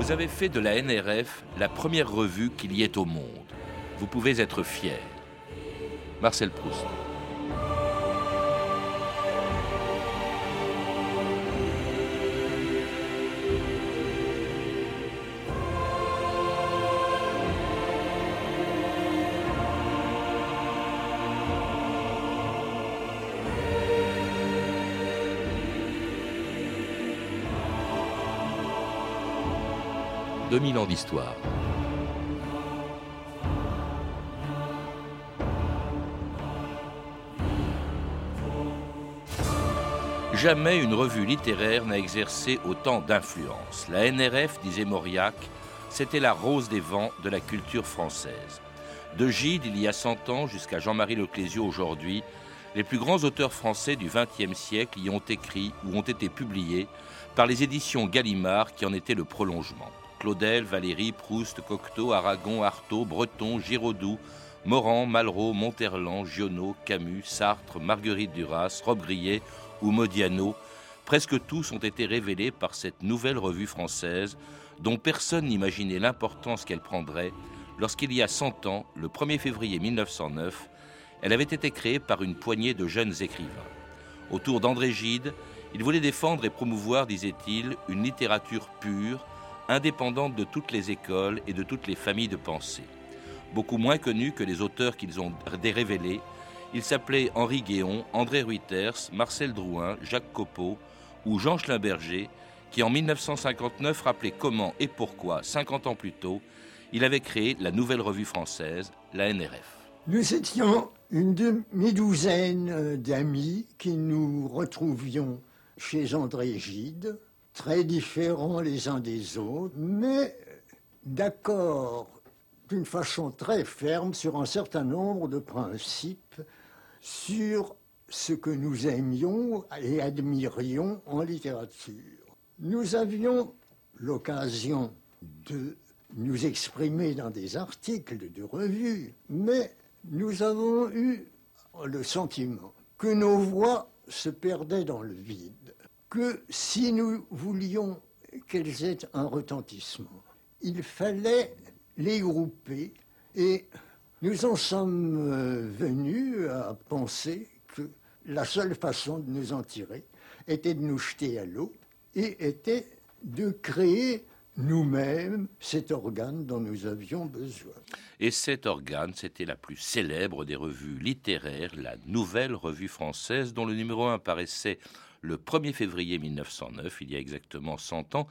Vous avez fait de la NRF la première revue qu'il y ait au monde. Vous pouvez être fier. Marcel Proust. 2000 ans d'histoire. Jamais une revue littéraire n'a exercé autant d'influence. La NRF, disait Mauriac, c'était la rose des vents de la culture française. De Gide, il y a 100 ans, jusqu'à Jean-Marie Leclésio aujourd'hui, les plus grands auteurs français du XXe siècle y ont écrit ou ont été publiés par les éditions Gallimard qui en étaient le prolongement. Claudel, Valéry, Proust, Cocteau, Aragon, Artaud, Breton, Giraudoux, Morand, Malraux, Monterland, Giono, Camus, Sartre, Marguerite Duras, Rob Grillet ou Modiano, presque tous ont été révélés par cette nouvelle revue française dont personne n'imaginait l'importance qu'elle prendrait lorsqu'il y a 100 ans, le 1er février 1909, elle avait été créée par une poignée de jeunes écrivains. Autour d'André Gide, il voulait défendre et promouvoir, disait-il, une littérature pure, indépendante de toutes les écoles et de toutes les familles de pensée. Beaucoup moins connus que les auteurs qu'ils ont révélés, ils s'appelaient Henri Guéon, André Ruiters, Marcel Drouin, Jacques Copeau ou Jean Schlimberger, qui en 1959 rappelait comment et pourquoi, 50 ans plus tôt, il avait créé la nouvelle revue française, la NRF. Nous étions une demi-douzaine euh, d'amis qui nous retrouvions chez André Gide, très différents les uns des autres, mais d'accord d'une façon très ferme sur un certain nombre de principes, sur ce que nous aimions et admirions en littérature. Nous avions l'occasion de nous exprimer dans des articles de revues, mais nous avons eu le sentiment que nos voix se perdaient dans le vide que si nous voulions qu'elles aient un retentissement, il fallait les grouper et nous en sommes euh, venus à penser que la seule façon de nous en tirer était de nous jeter à l'eau et était de créer nous-mêmes cet organe dont nous avions besoin. Et cet organe, c'était la plus célèbre des revues littéraires, la Nouvelle Revue Française, dont le numéro 1 paraissait le 1er février 1909, il y a exactement 100 ans,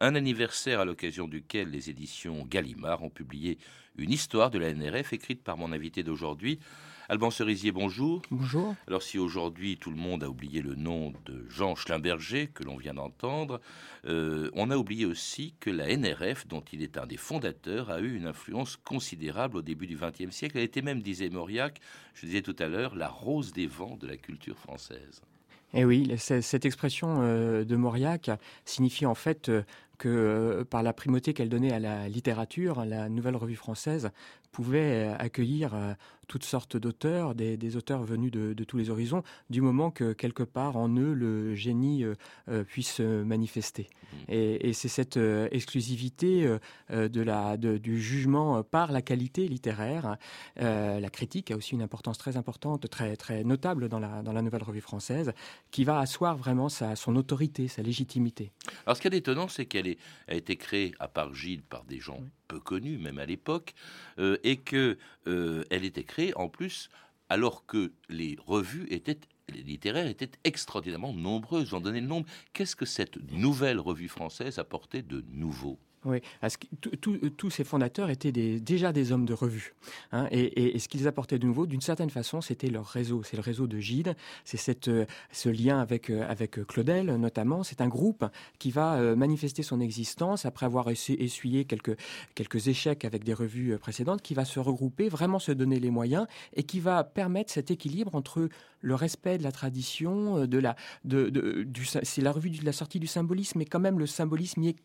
un anniversaire à l'occasion duquel les éditions Gallimard ont publié une histoire de la NRF écrite par mon invité d'aujourd'hui. Alban Cerisier, bonjour. Bonjour. Alors si aujourd'hui tout le monde a oublié le nom de Jean Schlimberger que l'on vient d'entendre, euh, on a oublié aussi que la NRF, dont il est un des fondateurs, a eu une influence considérable au début du XXe siècle. Elle était même, disait Mauriac, je disais tout à l'heure, la rose des vents de la culture française. Et eh oui, cette expression euh, de Mauriac signifie en fait euh, que euh, par la primauté qu'elle donnait à la littérature, la Nouvelle Revue française pouvait accueillir toutes sortes d'auteurs, des, auteurs venus de, tous les horizons, du moment que quelque part en eux le génie puisse se manifester. Mmh. Et, c'est cette exclusivité de la, du jugement par la qualité littéraire. la critique a aussi une importance très importante, très, très notable dans la, dans la Nouvelle Revue française, qui va asseoir vraiment sa, son autorité, sa légitimité. Alors ce qui est étonnant, c'est qu'elle a été créée à part Gilles par des gens peu connus, même à l'époque, euh, et qu'elle euh, était créée en plus alors que les revues étaient les littéraires étaient extraordinairement nombreuses. J'en donnais le nombre. Qu'est-ce que cette nouvelle revue française apportait de nouveau? Oui, parce que tous ces fondateurs étaient déjà des hommes de revue. Hein, et, ce qu'ils apportaient de nouveau, d'une certaine façon, c'était leur réseau. C'est le réseau de Gide, c'est euh, ce lien avec, euh, Claudel notamment. C'est un groupe qui va euh, manifester son existence après avoir essuyé quelques, quelques échecs avec des revues précédentes, qui va se regrouper, vraiment se donner les moyens et qui va permettre cet équilibre entre le respect de la tradition, de la, de, du, c'est la revue de la sortie du symbolisme, mais quand même le symbolisme y est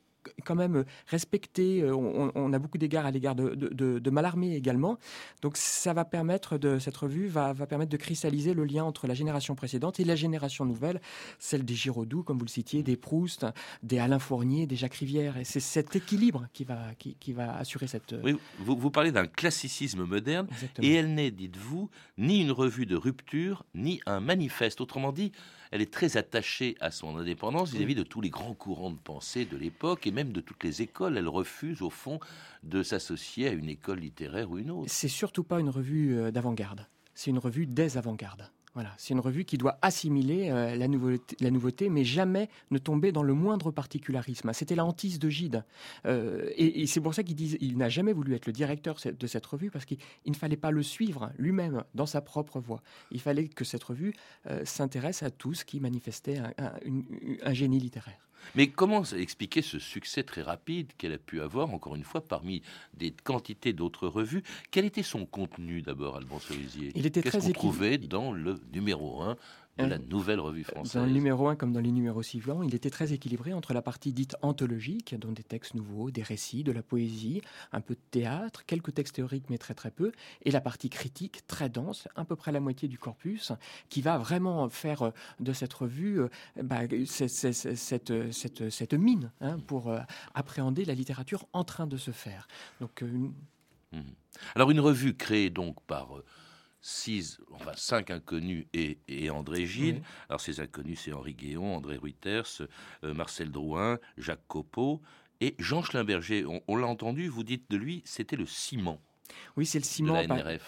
quand même respecté. On, a beaucoup d'égards à l'égard de, de, de, Mallarmé également. Donc ça va permettre de cette revue va, va permettre de cristalliser le lien entre la génération précédente et la génération nouvelle, celle des Giraudoux, comme vous le citiez, des Proust, des Alain Fournier, des Jacques Rivière. Et c'est cet équilibre qui va, qui, qui va assurer cette. Oui, vous, vous parlez d'un classicisme moderne, et elle n'est, dites-vous, ni une revue de rupture, ni un manifeste. Autrement dit, elle est très attachée à son indépendance vis-à-vis de tous les grands courants de pensée de l'époque et même de toutes les écoles. Elle refuse, au fond, de s'associer à une école littéraire ou une autre. C'est surtout pas une revue euh, d'avant-garde. C'est une revue des avant-gardes. Voilà, c'est une revue qui doit assimiler euh, la, nouveauté, mais jamais ne tomber dans le moindre particularisme. C'était la hantise de Gide. Euh, et, c'est pour ça qu'il il n'a jamais voulu être le directeur de cette revue, parce qu'il ne fallait pas le suivre lui-même dans sa propre voie. Il fallait que cette revue euh, s'intéresse à tout ce qui manifestait un génie littéraire. Mais comment expliquer ce succès très rapide qu'elle a pu avoir, encore une fois, parmi des quantités d'autres revues? Quel était son contenu d'abord, Alban Cerisier Il était Qu'est-ce qu'on trouvait dans le numéro 1 de la nouvelle revue française. Dans le numéro 1 comme dans les numéros suivants, il était très équilibré entre la partie dite anthologique, dont des textes nouveaux, des récits, de la poésie, un peu de théâtre, quelques textes théoriques mais très très peu, et la partie critique très dense, à peu près la moitié du corpus, qui va vraiment faire euh, de cette revue euh, bah, cette, cette, cette, mine hein, pour euh, appréhender la littérature en train de se faire. Donc, mmh. Alors une revue créée donc par six, enfin cinq inconnus et, André Gide. Alors ces inconnus, c'est Henri Guéon, André Reuters, euh, Marcel Drouin, Jacques Copeau et Jean Schlimberger. on l'a entendu, vous dites de lui, c'était le ciment. Oui, c'est le ciment.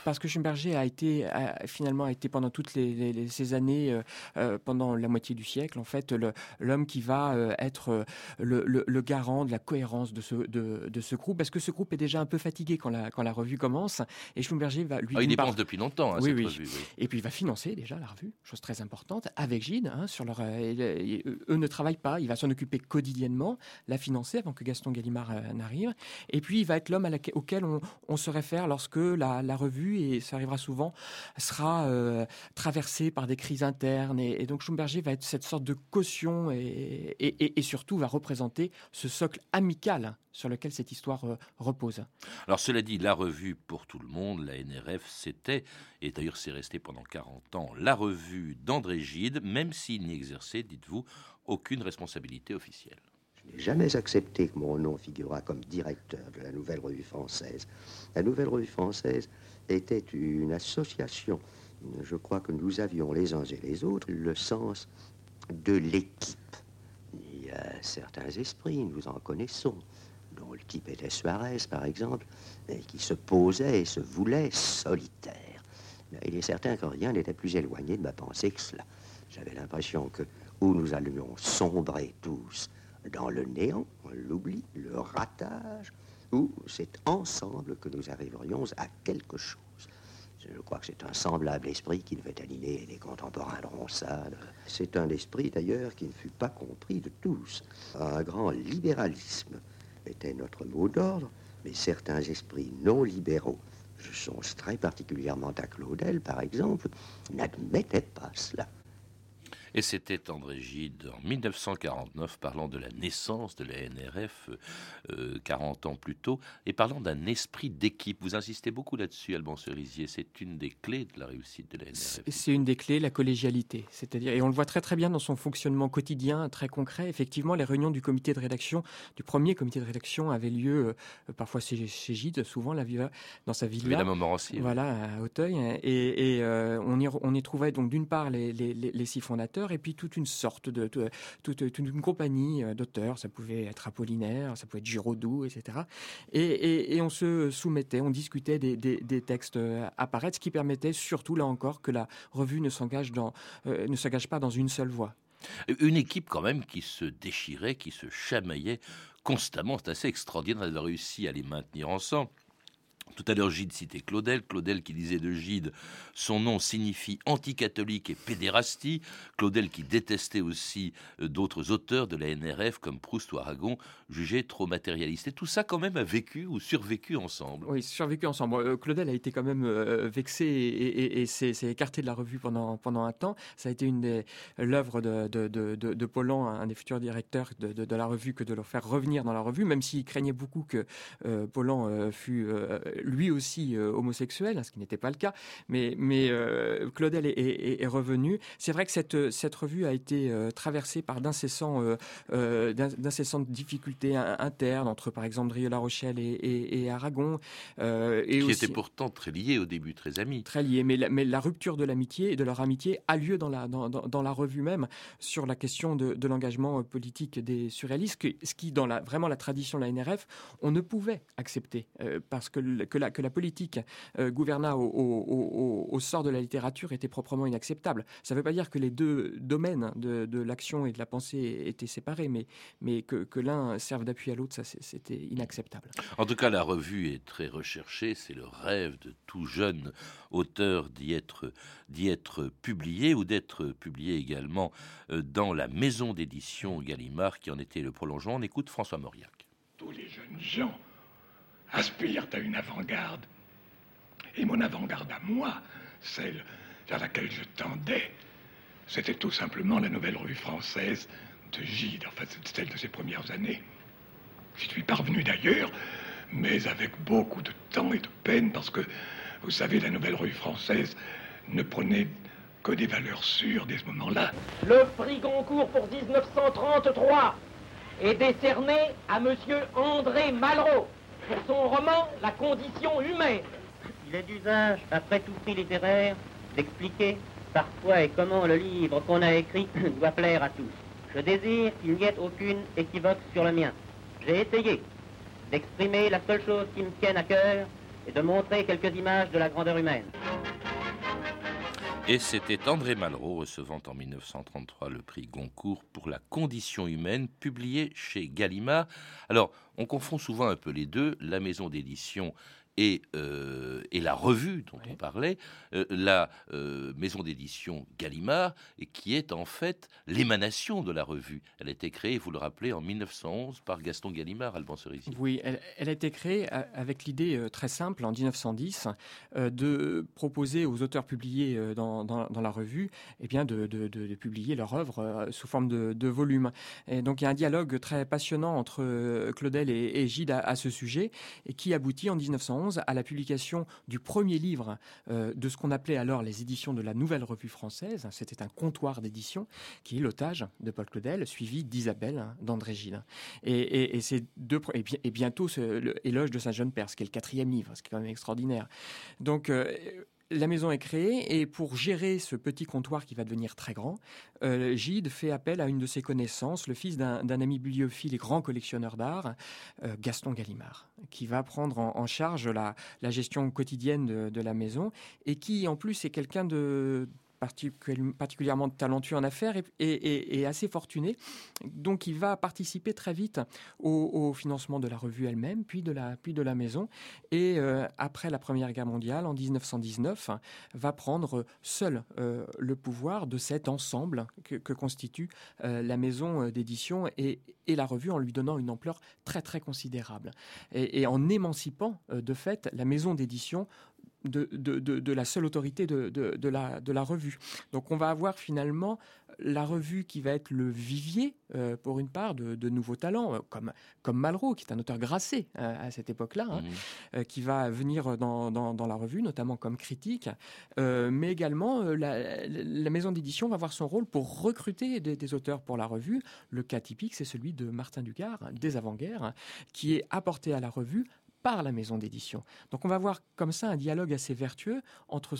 parce que Schumberger a été, finalement, a été pendant toutes ces années, euh, euh, pendant la moitié du siècle, en fait, l'homme qui va euh, être le, garant de la cohérence de ce, de, ce groupe. Parce que ce groupe est déjà un peu fatigué quand la, quand la revue commence. Et Schumberger va lui. Ah, il dépense depuis longtemps, hein, cette Revue, Et puis il va financer déjà la revue, chose très importante, avec Gide. Hein, sur leur, eux ne travaillent pas. Il va s'en occuper quotidiennement, la financer avant que Gaston Gallimard n'arrive. Et puis il va être l'homme auquel on, on se réfère lorsque la, revue, et ça arrivera souvent, sera euh, traversée par des crises internes. Et, donc Schumberger va être cette sorte de caution et, et, surtout va représenter ce socle amical sur lequel cette histoire euh, repose. Alors cela dit, la revue pour tout le monde, la NRF, c'était, et d'ailleurs c'est resté pendant 40 ans, la revue d'André Gide, même s'il n'y exerçait, dites-vous, aucune responsabilité officielle. N'ai jamais accepté que mon nom figurât comme directeur de la Nouvelle Revue Française. La Nouvelle Revue Française était une association. Je crois que nous avions les uns et les autres le sens de l'équipe. Il y a certains esprits, nous en connaissons, dont le type était Suarez, par exemple, et qui se posait et se voulait solitaire. Il est certain que rien n'était plus éloigné de ma pensée que cela. J'avais l'impression que où nous allions sombrer tous dans le néant, l'oubli, le ratage, ou c'est ensemble que nous arriverions à quelque chose. Je crois que c'est un semblable esprit qui devait animer les contemporains de Ronsard. C'est un esprit d'ailleurs qui ne fut pas compris de tous. Un grand libéralisme était notre mot d'ordre, mais certains esprits non libéraux, je songe très particulièrement à Claudel par exemple, n'admettaient pas cela. Et c'était André Gide en 1949 parlant de la naissance de la NRF 40 euh, ans plus tôt et parlant d'un esprit d'équipe. Vous insistez beaucoup là-dessus, Alban Cerisier. C'est une des clés de la réussite de la NRF. C'est une des clés, la collégialité. C'est-à-dire, et on le voit très très bien dans son fonctionnement quotidien, très concret. Effectivement, les réunions du comité de rédaction, du premier comité de rédaction, avaient lieu euh, parfois chez, Gide, souvent la dans sa villa. Montmorency. Voilà, à Auteuil. Et, euh, on, y, on y trouvait donc d'une part les, les, les six fondateurs et puis toute une sorte de, toute, une compagnie euh, d'auteurs. Ça pouvait être Apollinaire, ça pouvait être Giraudoux, etc. Et, on se soumettait, on discutait des, textes euh, à paraître, ce qui permettait surtout, là encore, que la revue ne s'engage dans, euh, ne s'engage pas dans une seule voie. Une équipe quand même qui se déchirait, qui se chamaillait constamment. C'est assez extraordinaire d'avoir réussi à les maintenir ensemble. Tout à l'heure, Gide citait Claudel. Claudel qui disait de Gide, son nom signifie anticatholique et pédérastie. Claudel qui détestait aussi euh, d'autres auteurs de la NRF comme Proust ou Aragon, jugés trop matérialistes. Et tout ça, quand même, a vécu ou survécu ensemble. Oui, survécu ensemble. Euh, Claudel a été quand même euh, vexé et, s'est écarté de la revue pendant, pendant un temps. Ça a été l'œuvre de, de, de, de, Paulan, un des futurs directeurs de, la revue, que de le faire revenir dans la revue, même s'il craignait beaucoup que euh, Paulan fût lui aussi euh, homosexuel, hein, ce qui n'était pas le cas, mais, mais euh, Claudel est, revenu. C'est vrai que cette, cette revue a été euh, traversée par d'incessants, d'incessantes difficultés internes entre, par exemple, Rio-La Rochelle et, Aragon. et qui étaient pourtant très liés au début, très amis. Très liés, mais la, mais la rupture de l'amitié et de leur amitié a lieu dans la, dans, dans, la revue même sur la question de, de l'engagement politique des surréalistes, ce qui, dans la, vraiment la tradition de la NRF, on ne pouvait accepter, parce que, que, la, que la politique euh, gouverna au, sort de la littérature était proprement inacceptable. Ça ne veut pas dire que les deux domaines de, l'action et de la pensée étaient séparés, mais, mais que, l'un serve d'appui à l'autre, ça c'était inacceptable. En tout cas, la revue est très recherchée, c'est le rêve de tout jeune auteur d'y être, d'y être publié ou d'être publié également euh, dans la maison d'édition Gallimard qui en était le prolongement. On écoute François Mauriac. Tous les jeunes gens aspirent à une avant-garde. Et mon avant-garde à moi, celle vers laquelle je tendais, c'était tout simplement la nouvelle revue française de Gide, enfin celle de ses premières années. J'y suis parvenu d'ailleurs, mais avec beaucoup de temps et de peine, parce que, vous savez, la nouvelle revue française ne prenait que des valeurs sûres dès ce moment-là. Le prix Goncourt pour 1933 est décerné à monsieur André Malraux pour son roman La condition humaine. Il est d'usage, après tout prix littéraire, d'expliquer parfois et comment le livre qu'on a écrit doit plaire à tous. Je désire qu'il n'y ait aucune équivoque sur le mien. J'ai essayé d'exprimer la seule chose qui me tienne à cœur et de montrer quelques images de la grandeur humaine. Et c'était André Malraux recevant en 1933 le prix Goncourt pour la condition humaine, publié chez Gallimard. Alors, on confond souvent un peu les deux. La maison d'édition et, euh, et la revue dont on parlait, euh, la euh, maison d'édition Gallimard, et qui est en fait l'émanation de la revue. Elle a été créée, vous le rappelez, en 1911 par Gaston Gallimard, Alban Cerisy. Oui, elle, a été créée avec l'idée très simple, en 1910, de proposer aux auteurs publiés dans, dans, la revue eh bien, de, de, de, publier leur œuvre sous forme de, de volume. Et donc il y a un dialogue très passionnant entre Claudel et, Gide à, à ce sujet, et qui aboutit en 1911 à la publication du premier livre euh, de ce qu'on appelait alors les éditions de la Nouvelle Revue Française. C'était un comptoir d'édition qui est l'otage de Paul Claudel, suivi d'Isabelle hein, d'André Gilles. Et, et, deux, et, bientôt l'éloge de sa jeune Perse, qui est le quatrième livre, ce qui est quand même extraordinaire. Donc euh, la maison est créée et pour gérer ce petit comptoir qui va devenir très grand, euh, Gide fait appel à une de ses connaissances, le fils d'un ami bibliophile et grand collectionneur d'art, euh, Gaston Gallimard, qui va prendre en, charge la, gestion quotidienne de, de, la maison et qui en plus est quelqu'un de particulièrement talentueux en affaires et, assez fortuné. Donc il va participer très vite au, financement de la revue elle-même, puis de la, puis de la maison. Et euh, après la Première Guerre mondiale, en 1919, va prendre seul euh, le pouvoir de cet ensemble que, constitue euh, la maison d'édition et, et, la revue en lui donnant une ampleur très très considérable. Et, et en émancipant de fait la maison d'édition de, de, la seule autorité de, la, de la revue. Donc on va avoir finalement la revue qui va être le vivier, euh, pour une part, de, nouveaux talents, euh, comme, comme Malraux, qui est un auteur grassé euh, à cette époque-là, hein, mmh. qui va venir dans, dans, la revue, notamment comme critique, mais également la, la, maison d'édition va avoir son rôle pour recruter des, des, auteurs pour la revue. Le cas typique, c'est celui de Martin Ducard, des avant-guerres, qui est apporté à la revue par la maison d'édition. Donc on va voir comme ça un dialogue assez vertueux entre,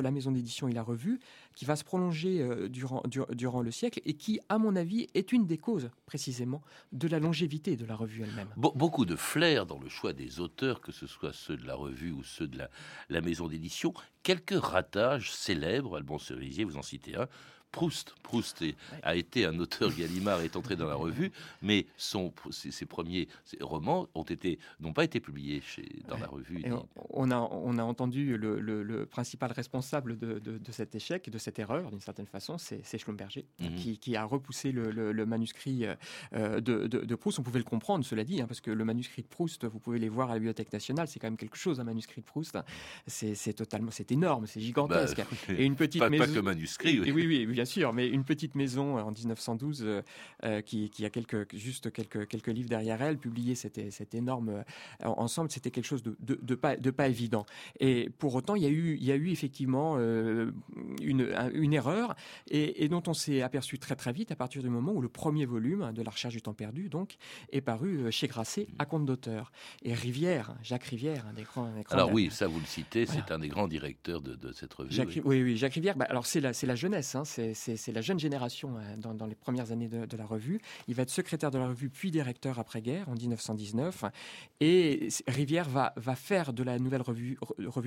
la maison d'édition et la revue qui va se prolonger euh, durant, le siècle et qui, à mon avis, est une des causes précisément de la longévité de la revue elle-même. beaucoup de flair dans le choix des auteurs, que ce soit ceux de la revue ou ceux de la, la maison d'édition. quelques ratages célèbres. Alban Cerisier, vous en citez un. Proust. Proust a été un auteur Gallimard est entré dans la revue, mais son, ses, premiers romans ont été n'ont pas été publiés chez, dans la revue. On, a, on a entendu le, principal responsable de, cet échec, de cette erreur, d'une certaine façon, c'est Schlumberger, mhm. qui, a repoussé le, manuscrit euh, de, Proust. On pouvait le comprendre, cela dit, hein, parce que le manuscrit de Proust, vous pouvez les voir à la Bibliothèque nationale, c'est quand même quelque chose, un manuscrit de Proust. C'est totalement, c'est énorme, c'est gigantesque. Bah, et une petite pas, maison... pas que manuscrit. Oui, oui, oui bien sûr, mais une petite maison euh, en 1912 euh, euh, qui, a quelques, juste quelques, quelques livres derrière elle, publier cet, cet énorme ensemble, c'était quelque chose de, de, pas, de pas évident. Et pour autant, il y a eu, il y a eu effectivement une, une erreur et, dont on s'est aperçu très très vite à partir du moment où le premier volume de La recherche du temps perdu donc est paru chez Grasset à compte d'auteur. Et Rivière, Jacques Rivière, un des grands. alors oui, ça vous le citez, c'est un des grands directeurs de, cette revue. oui. oui. Jacques Rivière. Bah, alors c'est la, la jeunesse, hein, c'est c'est la jeune génération euh, dans, les premières années de, la revue. Il va être secrétaire de la revue, puis directeur après-guerre en 1919. Et Rivière va, faire de la nouvelle revue,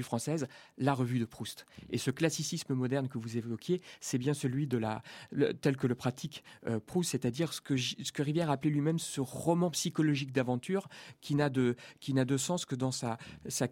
française la revue de Proust. Et ce classicisme moderne que vous évoquiez, c'est bien celui de la, tel que le pratique euh, Proust, c'est-à-dire ce que, ce que Rivière appelait lui-même ce roman psychologique d'aventure qui n'a de, de sens que dans sa,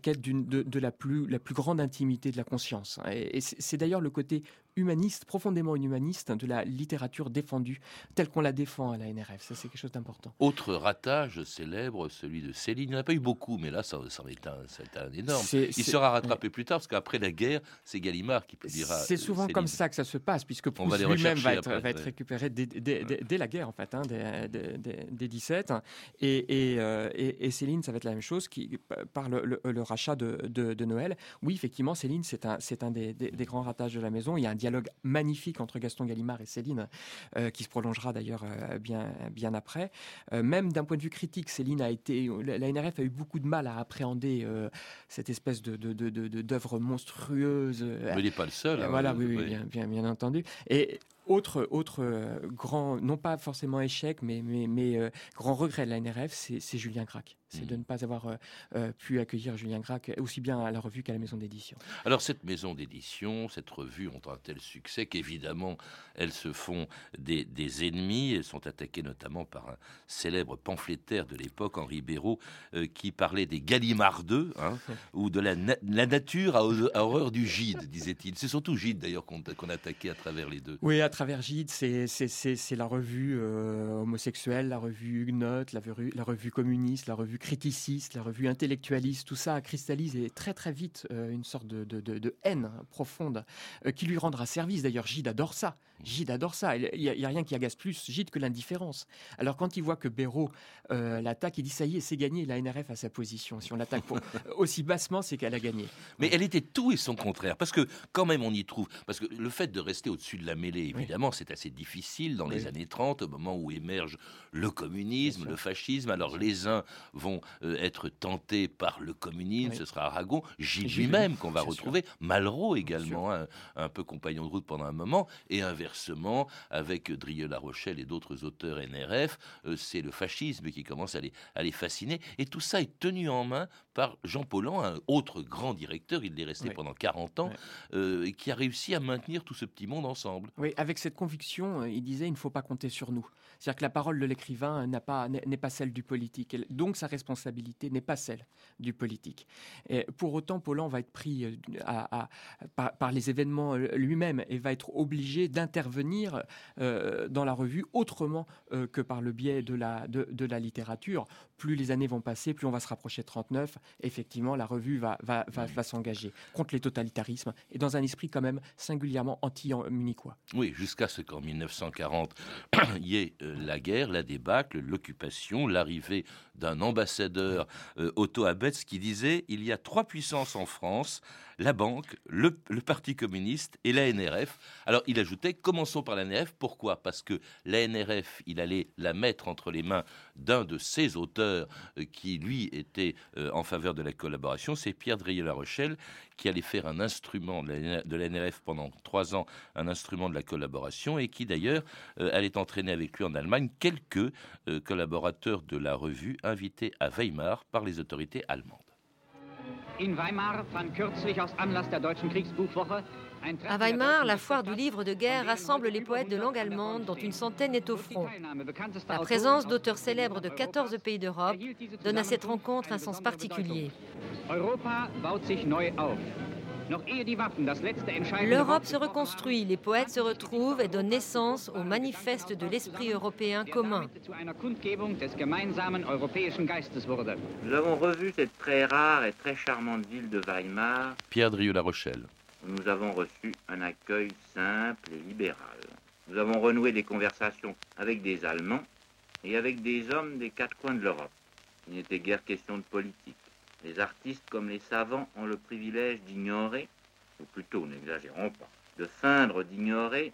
quête de, de la, plus, la plus grande intimité de la conscience. et c'est d'ailleurs le côté humaniste, profondément humaniste de la littérature défendue, telle qu'on la défend à la NRF. Ça, c'est quelque chose d'important. Autre ratage célèbre, celui de Céline. Il n'y en a pas eu beaucoup, mais là, ça, ça est, un, un énorme. Il sera rattrapé plus tard, parce qu'après la guerre, c'est Gallimard qui publiera. C'est souvent comme ça que ça se passe, puisque Proust lui-même va, être, va être récupéré dès, la guerre, en fait, hein, dès, 17. Et, euh, et, et, Céline, ça va être la même chose, qui, par le, rachat de, Noël. Oui, effectivement, Céline, c'est un, un des, grands ratages de la maison. Il y a un dialogue magnifique entre Gaston Gallimard et Céline, euh, qui se prolongera d'ailleurs euh, bien, bien après. Euh, même d'un point de vue critique, Céline a été, la NRF a eu beaucoup de mal à appréhender cette espèce de d'œuvre monstrueuse. Mais il n'est pas le seul. Hein, voilà, oui, oui, Bien, bien, bien, entendu. Et autre, autre grand, non pas forcément échec, mais, mais, mais grand regret de la NRF, c'est Julien Crac c'est de mm. ne pas avoir euh, euh, pu accueillir Julien Gracq aussi bien à la revue qu'à la maison d'édition. Alors cette maison d'édition, cette revue ont un tel succès qu'évidemment elles se font des, ennemis. Elles sont attaquées notamment par un célèbre pamphlétaire de l'époque, Henri Béraud, euh, qui parlait des Gallimardeux, hein, ou de la, nature à, horreur du gide, disait-il. C'est surtout Gide d'ailleurs qu'on attaquait à travers les deux. Oui, à travers Gide, c'est la revue homosexuelle, la revue Huguenote, la revue communiste, la revue criticiste, la revue intellectualiste, tout ça cristallise et très très vite euh, une sorte de, de, haine profonde euh, qui lui rendra service. D'ailleurs, Gide adore ça. Gide adore ça. Il n'y a, rien qui agace plus Gide que l'indifférence. Alors quand il voit que Béraud euh, l'attaque, il dit ça y est, c'est gagné, la NRF a sa position. Si on l'attaque aussi bassement, c'est qu'elle a gagné. Mais elle était tout et son contraire. Parce que quand même on y trouve... Parce que le fait de rester au-dessus de la mêlée, évidemment, c'est assez difficile dans les années 30, au moment où émerge le communisme, le fascisme. Alors les uns vont euh, être tentés par le communisme, ce sera Aragon, Gilles lui-même qu'on va retrouver, Malraux également, un, peu compagnon de route pendant un moment, et inversement, avec Drieux-La Rochelle et d'autres auteurs NRF, euh, c'est le fascisme qui commence à les, à les fasciner, et tout ça est tenu en main par Jean Paulhan, un autre grand directeur, il est resté pendant 40 ans, euh, et qui a réussi à maintenir tout ce petit monde ensemble. Oui, avec cette conviction, il disait il ne faut pas compter sur nous. C'est-à-dire que la parole de l'écrivain n'est pas, pas celle du politique, donc sa responsabilité n'est pas celle du politique. Et pour autant, Paulan va être pris euh, à, par, les événements euh, lui-même et va être obligé d'intervenir euh, dans la revue autrement que par le biais de la, de, la littérature. Plus les années vont passer, plus on va se rapprocher de 39. Effectivement, la revue va, va, va, s'engager contre les totalitarismes et dans un esprit quand même singulièrement anti-munichois. Oui, jusqu'à ce qu'en 1940, il y ait la guerre, la débâcle, l'occupation, l'arrivée d'un ambassadeur euh, Otto Abetz qui disait il y a trois puissances en France la banque, le, Parti communiste et la NRF. Alors il ajoutait commençons par la NRF. Pourquoi? Parce que la NRF, il allait la mettre entre les mains d'un de ses auteurs euh, qui lui était euh, en faveur de la collaboration. C'est Pierre Drieux-La Rochelle qui allait faire un instrument de la NRF pendant trois ans, un instrument de la collaboration et qui d'ailleurs allait entraîner avec lui en Allemagne quelques collaborateurs de la revue invités à Weimar par les autorités allemandes. À Weimar, la foire du livre de guerre rassemble les poètes de langue allemande dont une centaine est au front. La présence d'auteurs célèbres de 14 pays d'Europe donne à cette rencontre un sens particulier. L'Europe se reconstruit, les poètes se retrouvent et donnent naissance au manifeste de l'esprit européen commun. Nous avons revu cette très rare et très charmante ville de Weimar. Pierre Drieux-La Rochelle. Nous avons reçu un accueil simple et libéral. Nous avons renoué des conversations avec des Allemands et avec des hommes des quatre coins de l'Europe. Il n'était guère question de politique. Les artistes comme les savants ont le privilège d'ignorer, ou plutôt, n'exagérons pas, de feindre d'ignorer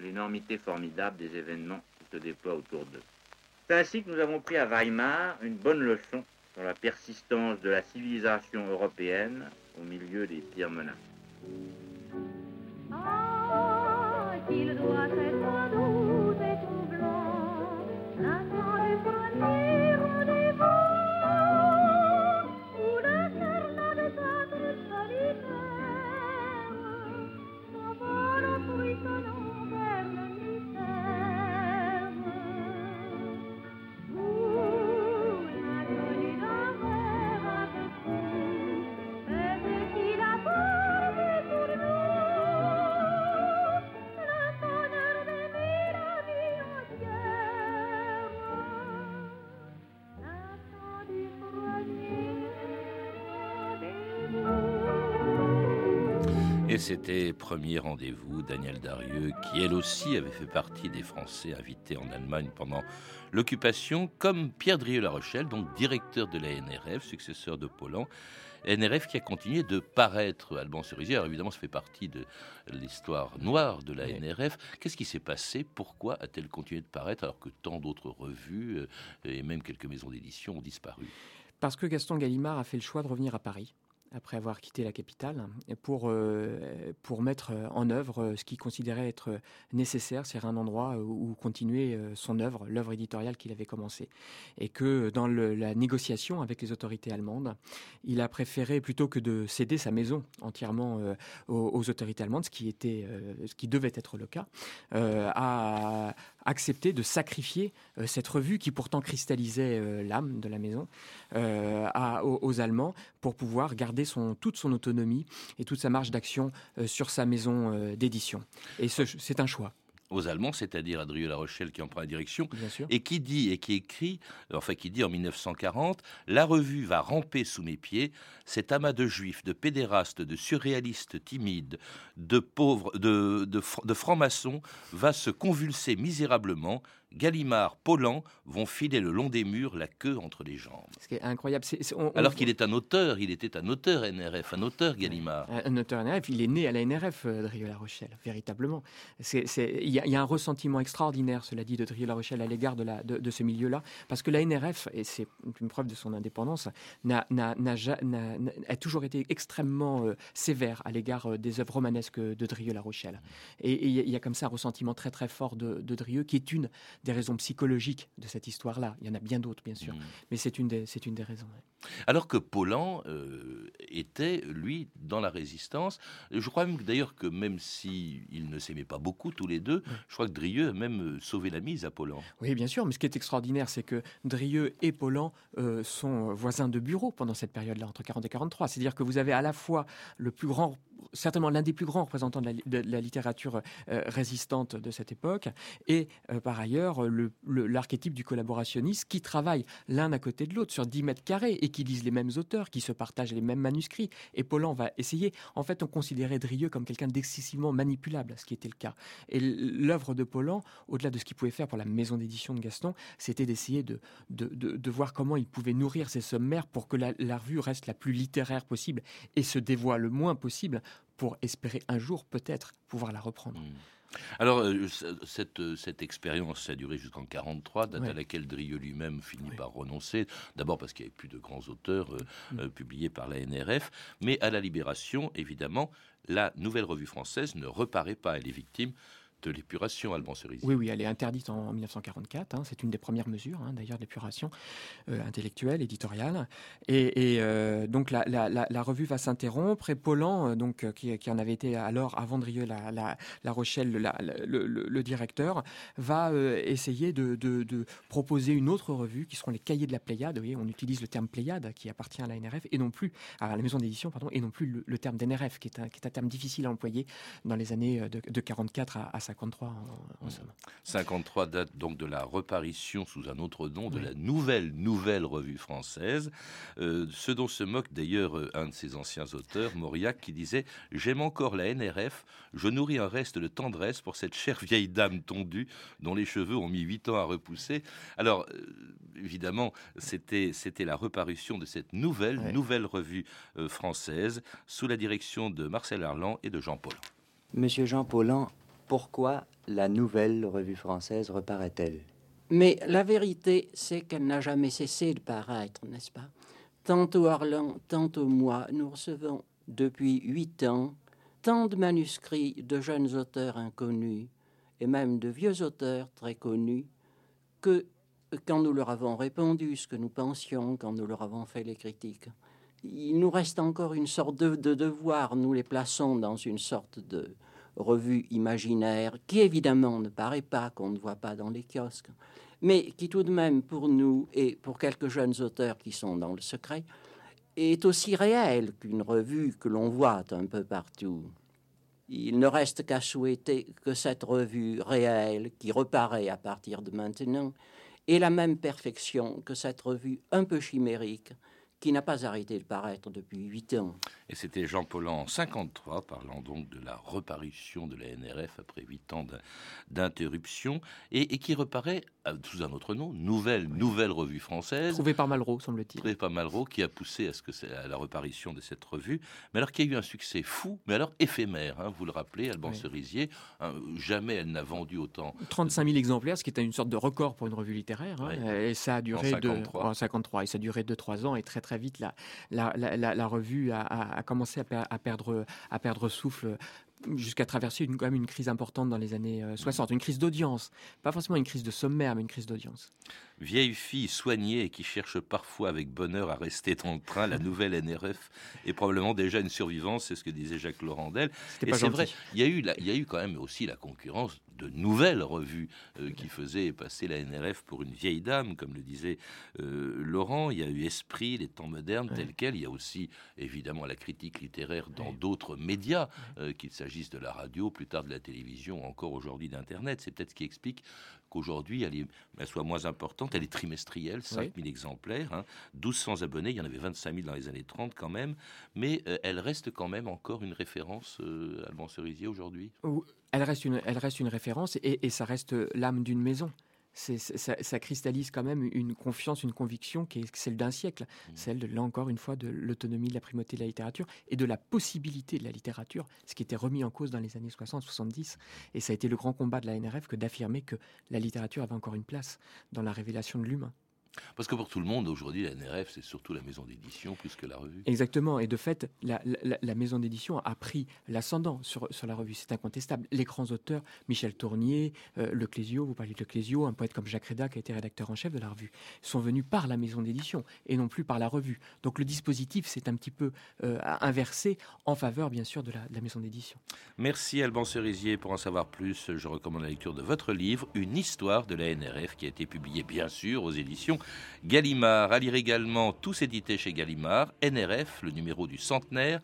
l'énormité formidable des événements qui se déploient autour d'eux. C'est ainsi que nous avons pris à Weimar une bonne leçon sur la persistance de la civilisation européenne au milieu des pires menaces. Ah, c'était Premier Rendez-vous, Daniel Darieux, qui elle aussi avait fait partie des Français invités en Allemagne pendant l'occupation, comme Pierre Drieux-La Rochelle, donc directeur de la NRF, successeur de Paulan. NRF qui a continué de paraître Alban Cerisier. Alors évidemment, ça fait partie de l'histoire noire de la. NRF. Qu'est-ce qui s'est passé? Pourquoi a-t-elle continué de paraître alors que tant d'autres revues euh, et même quelques maisons d'édition ont disparu? Parce que Gaston Gallimard a fait le choix de revenir à Paris après avoir quitté la capitale, pour, euh, pour mettre en œuvre euh, ce qu'il considérait être nécessaire, c'est un endroit où continuer euh, son œuvre, l'œuvre éditoriale qu'il avait commencée. Et que dans la négociation avec les autorités allemandes, il a préféré, plutôt que de céder sa maison entièrement euh, aux, aux autorités allemandes, ce qui, était, euh, ce qui devait être le cas, euh, a accepté de sacrifier euh, cette revue qui pourtant cristallisait euh, l'âme de la maison euh, aux, Allemands pour pouvoir garder toute son autonomie et toute sa marge d'action sur sa maison d'édition. Et ce- c'est un choix, Aux Allemands, c'est-à-dire Adrieux La Rochelle qui en prend la direction, et qui dit et qui écrit, enfin qui dit en 1940, la revue va ramper sous mes pieds, cet amas de juifs, de pédérastes, de surréalistes timides, de pauvres, de, de, fr- de francs-maçons va se convulser misérablement. Gallimard, Paulan vont filer le long des murs, la queue entre les jambes. Ce qui est incroyable, on- on- Alors qu'il est un auteur, il était un auteur NRF, un auteur Gallimard. Un auteur NRF, il est né à la NRF, euh, Drieux-La Rochelle, véritablement. Il y, a- il y a un ressentiment extraordinaire, cela dit, de Drieux-La Rochelle à l'égard de, la- de, de ce milieu-là, parce que la NRF, et c'est une preuve de son indépendance, a toujours été extrêmement euh, sévère à l'égard euh, des œuvres romanesques de Drieux-La Rochelle. Et et il y, a- il y a comme ça un ressentiment très très fort de, de Drieux, qui est une des raisons psychologiques de cette histoire-là. Il y en a bien d'autres, bien sûr, Mm. mais c'est une des, c'est une des raisons. ouais. Alors que Paulan euh, était, lui, dans la résistance. Je crois même que, d'ailleurs que même si ils ne s'aimaient pas beaucoup tous les deux, je crois que Drieux a même euh, sauvé la mise à Paulan. Oui, bien sûr, mais ce qui est extraordinaire, c'est que Drieux et Paulan euh, sont voisins de bureau pendant cette période-là, entre 40 et 43. C'est-à-dire que vous avez à la fois le plus grand, certainement l'un des plus grands représentants de la, littérature euh, résistante de cette époque, et euh, par ailleurs le- le- l'archétype du collaborationniste qui travaille l'un à côté de l'autre sur 10 mètres carrés et qui lisent les mêmes auteurs, qui se partagent les mêmes manuscrits. Et Paulan va essayer. En fait, on considérait Drieux comme quelqu'un d'excessivement manipulable, ce qui était le cas. Et l'œuvre de Paulan, au-delà de ce qu'il pouvait faire pour la maison d'édition de Gaston, c'était d'essayer de, de, de- voir comment il pouvait nourrir ses sommaires pour que la, la revue reste la plus littéraire possible et se dévoile le moins possible pour espérer un jour peut-être pouvoir la reprendre. Alors, euh, cette, euh, cette expérience ça a duré jusqu'en 43, date Ouais. à laquelle Drieux lui-même finit par renoncer. D'abord parce qu'il n'y avait plus de grands auteurs euh, Mm. euh, publiés par la NRF. Mais à la Libération, évidemment, la nouvelle revue française ne reparaît pas. Elle est victime de l'épuration, Alban Cerisier. Oui, oui, elle est interdite en 1944. hein, c'est une des premières mesures, hein, d'ailleurs, d'épuration euh, intellectuelle, éditoriale. Et, euh, donc la, revue va s'interrompre. Et Paulan, euh, donc euh, qui, en avait été alors à Vandrieux, la, Rochelle, le, directeur, va essayer de, proposer une autre revue qui seront les Cahiers de la Pléiade. Vous voyez, on utilise le terme Pléiade qui appartient à la NRF et non plus à la maison d'édition, pardon, et non plus le, terme d'NRF, qui est, un, terme difficile à employer dans les années de, de 44 à, à 53 en, en somme. 53 date donc de la reparition sous un autre nom de Oui. la nouvelle nouvelle revue française. Euh, ce dont se moque d'ailleurs euh, un de ses anciens auteurs, Mauriac, qui disait J'aime encore la NRF, je nourris un reste de tendresse pour cette chère vieille dame tondue dont les cheveux ont mis huit ans à repousser. Alors, euh, évidemment, c'était c'était la reparution de cette nouvelle Ouais. nouvelle revue euh, française sous la direction de Marcel Arlan et de Jean Paul. Monsieur Jean Paulhan, pourquoi la nouvelle revue française reparaît-elle? Mais la vérité, c'est qu'elle n'a jamais cessé de paraître, n'est-ce pas? Tantôt Arlan, tantôt moi, nous recevons depuis huit ans tant de manuscrits de jeunes auteurs inconnus et même de vieux auteurs très connus que quand nous leur avons répondu ce que nous pensions, quand nous leur avons fait les critiques, il nous reste encore une sorte de, de devoir. Nous les plaçons dans une sorte de revue imaginaire qui évidemment ne paraît pas, qu'on ne voit pas dans les kiosques, mais qui tout de même pour nous et pour quelques jeunes auteurs qui sont dans le secret est aussi réel qu'une revue que l'on voit un peu partout. Il ne reste qu'à souhaiter que cette revue réelle, qui reparaît à partir de maintenant, ait la même perfection que cette revue un peu chimérique, qui n'a pas arrêté de paraître depuis huit ans. Et c'était Jean Paulhan en 53, parlant donc de la reparution de la NRF après huit ans d'in- d'interruption, et, et qui reparaît euh, sous un autre nom, Nouvelle, Nouvelle Revue Française. Trouvé par Malraux, semble-t-il. Trouvé par Malraux, qui a poussé à, ce que à la reparition de cette revue, mais alors qui a eu un succès fou, mais alors éphémère, hein, vous le rappelez, Alban Oui. Cerisier, hein, jamais elle n'a vendu autant. 35 000 exemplaires, ce qui était une sorte de record pour une revue littéraire. hein. Et ça a duré En de- 53. en 53. Et ça a duré 2-3 ans. Et très très vite, la, la, la, la- la revue a, a- a commencé à, per- à perdre, à perdre souffle jusqu'à traverser une, quand même une crise importante dans les années euh, 60. Une crise d'audience. Pas forcément une crise de sommaire, mais une crise d'audience. Vieille fille soignée et qui cherche parfois avec bonheur à rester dans le train, la nouvelle NRF est probablement déjà une survivance, c'est ce que disait Jacques Laurendel. C'était Et c'est vrai, il y, a eu la- il y a eu quand même aussi la concurrence de nouvelles revues euh, qui faisaient passer la NRF pour une vieille dame, comme le disait euh, Laurent. Il y a eu Esprit, les temps modernes, tels quels. Il y a aussi évidemment la critique littéraire dans d'autres médias, euh, qu'il s'agisse de la radio, plus tard de la télévision, encore aujourd'hui d'Internet. C'est peut-être ce qui explique qu'aujourd'hui, elle, soit moins importante. Elle est trimestrielle, 5000 exemplaires, hein, 1200 abonnés. Il y en avait 25 000 dans les années 30 quand même. Mais euh, elle reste quand même encore une référence, euh, Alban Cerisier, aujourd'hui? Ou- Elle reste une, elle reste une référence et, et ça reste l'âme d'une maison. Ça, ça cristallise quand même une confiance, une conviction qui est celle d'un siècle, celle, de, là encore une fois, de l'autonomie, de la primauté de la littérature et de la possibilité de la littérature, ce qui était remis en cause dans les années 60-70. Et ça a été le grand combat de la NRF que d'affirmer que la littérature avait encore une place dans la révélation de l'humain. Parce que pour tout le monde, aujourd'hui, la NRF, c'est surtout la maison d'édition plus que la revue. Exactement. Et de fait, la, la- la maison d'édition a pris l'ascendant sur, sur la revue. C'est incontestable. Les grands auteurs, Michel Tournier, euh, Le Clésio, vous parliez de Le Clésio, un poète comme Jacques Reda, qui a été rédacteur en chef de la revue, sont venus par la maison d'édition et non plus par la revue. Donc le dispositif s'est un petit peu euh, inversé en faveur, bien sûr, de la, de la maison d'édition. Merci Alban Cerisier. Pour en savoir plus, je recommande la lecture de votre livre, Une histoire de la NRF, qui a été publié bien sûr aux éditions Gallimard. À lire également, tous édités chez Gallimard, NRF, le numéro du centenaire,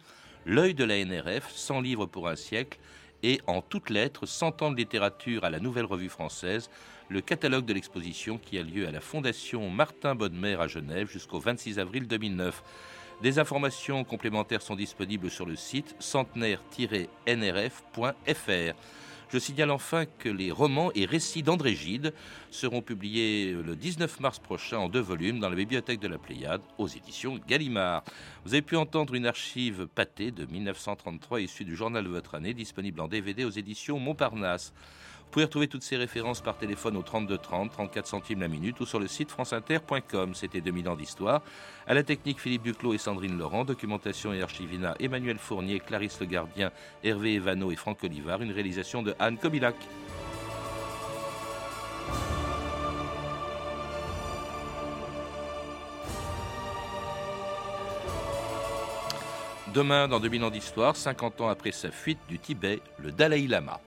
L'œil de la NRF, 100 livres pour un siècle, et en toutes lettres, 100 ans de littérature à la Nouvelle Revue Française, le catalogue de l'exposition qui a lieu à la Fondation Martin Bodmer à Genève jusqu'au 26 avril 2009. Des informations complémentaires sont disponibles sur le site centenaire-nrf.fr. Je signale enfin que les romans et récits d'André Gide seront publiés le 19 mars prochain en deux volumes dans la bibliothèque de la Pléiade aux éditions Gallimard. Vous avez pu entendre une archive pâtée de 1933 issue du journal de votre année disponible en DVD aux éditions Montparnasse. Vous pouvez retrouver toutes ces références par téléphone au 32 30, 34 centimes la minute ou sur le site franceinter.com. C'était 2000 ans d'histoire. À la technique, Philippe Duclos et Sandrine Laurent. Documentation et archivina, Emmanuel Fournier, Clarisse Le Gardien, Hervé Evano et Franck Olivard. Une réalisation de Anne Kobilac. Demain, dans 2000 ans d'histoire, 50 ans après sa fuite du Tibet, le Dalai Lama.